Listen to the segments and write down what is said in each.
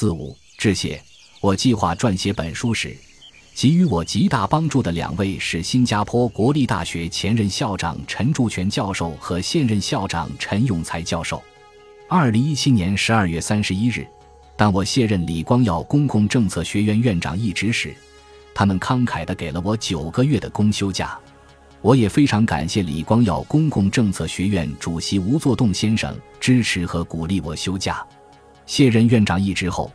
四五致谢。我计划撰写本书时，给予我极大帮助的两位是新加坡国立大学前任校长陈柱全教授和现任校长陈永才教授。二零一七年十二月三十一日，当我卸任李光耀公共政策学院院长一职时，他们慷慨地给了我九个月的公休假。我也非常感谢李光耀公共政策学院主席吴作栋先生支持和鼓励我休假。卸任院长一职后。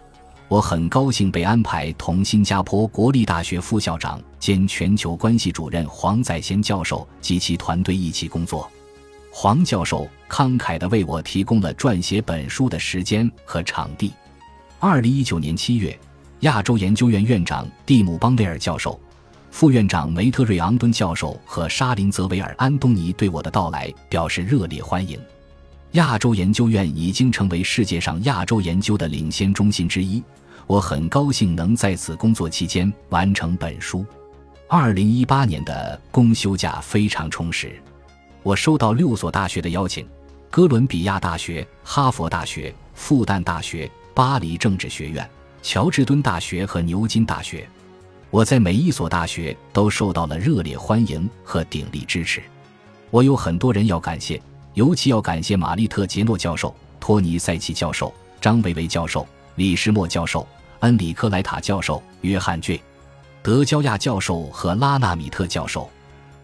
我很高兴被安排同新加坡国立大学副校长兼全球关系主任黄载贤教授及其团队一起工作。黄教授慷慨地为我提供了撰写本书的时间和场地。二零一九年七月，亚洲研究院院长蒂姆·邦雷尔教授、副院长梅特瑞昂敦教授和沙林泽维尔安东尼对我的到来表示热烈欢迎。亚洲研究院已经成为世界上亚洲研究的领先中心之一。我很高兴能在此工作期间完成本书。二零一八年的公休假非常充实，我收到六所大学的邀请：哥伦比亚大学、哈佛大学、复旦大学、巴黎政治学院、乔治敦大学和牛津大学。我在每一所大学都受到了热烈欢迎和鼎力支持。我有很多人要感谢，尤其要感谢玛丽特·杰诺教授、托尼·塞奇教授、张维维教授。李士默教授、恩里克莱塔教授、约翰 ·J· 德焦亚教授和拉纳米特教授，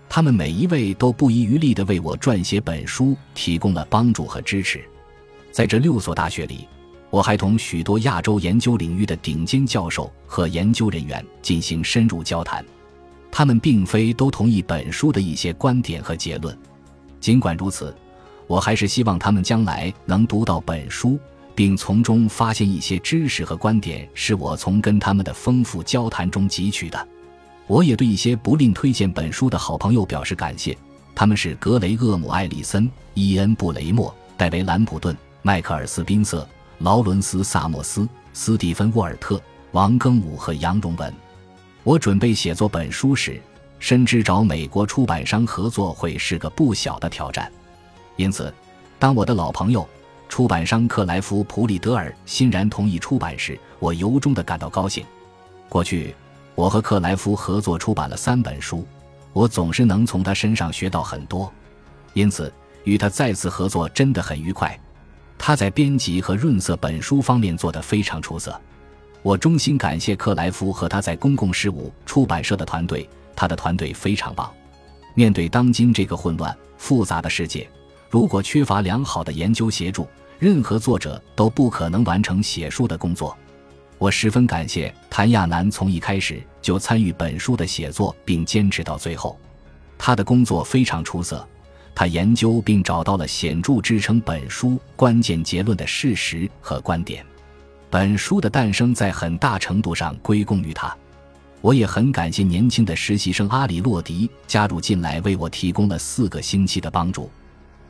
他们每一位都不遗余力地为我撰写本书提供了帮助和支持。在这六所大学里，我还同许多亚洲研究领域的顶尖教授和研究人员进行深入交谈，他们并非都同意本书的一些观点和结论。尽管如此，我还是希望他们将来能读到本书。并从中发现一些知识和观点，是我从跟他们的丰富交谈中汲取的。我也对一些不吝推荐本书的好朋友表示感谢，他们是格雷厄姆·艾里森、伊恩·布雷默、戴维·兰普顿、迈克尔·斯宾瑟、劳伦斯·萨默斯、斯蒂芬·沃尔特、王庚武和杨荣文。我准备写作本书时，深知找美国出版商合作会是个不小的挑战，因此，当我的老朋友。出版商克莱夫·普里德尔欣然同意出版时，我由衷地感到高兴。过去，我和克莱夫合作出版了三本书，我总是能从他身上学到很多，因此与他再次合作真的很愉快。他在编辑和润色本书方面做得非常出色，我衷心感谢克莱夫和他在公共事务出版社的团队，他的团队非常棒。面对当今这个混乱复杂的世界，如果缺乏良好的研究协助，任何作者都不可能完成写书的工作。我十分感谢谭亚楠从一开始就参与本书的写作，并坚持到最后。他的工作非常出色，他研究并找到了显著支撑本书关键结论的事实和观点。本书的诞生在很大程度上归功于他。我也很感谢年轻的实习生阿里洛迪加入进来，为我提供了四个星期的帮助。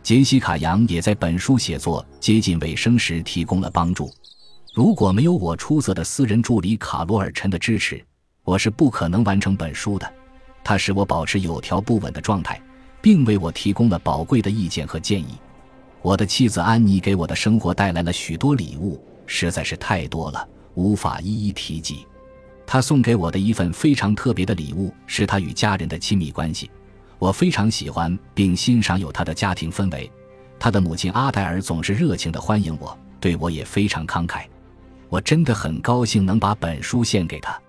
杰西卡·杨也在本书写作接近尾声时提供了帮助。如果没有我出色的私人助理卡罗尔·陈的支持，我是不可能完成本书的。他使我保持有条不紊的状态，并为我提供了宝贵的意见和建议。我的妻子安妮给我的生活带来了许多礼物，实在是太多了，无法一一提及。她送给我的一份非常特别的礼物是她与家人的亲密关系。我非常喜欢并欣赏有他的家庭氛围，他的母亲阿黛尔总是热情地欢迎我，对我也非常慷慨。我真的很高兴能把本书献给他。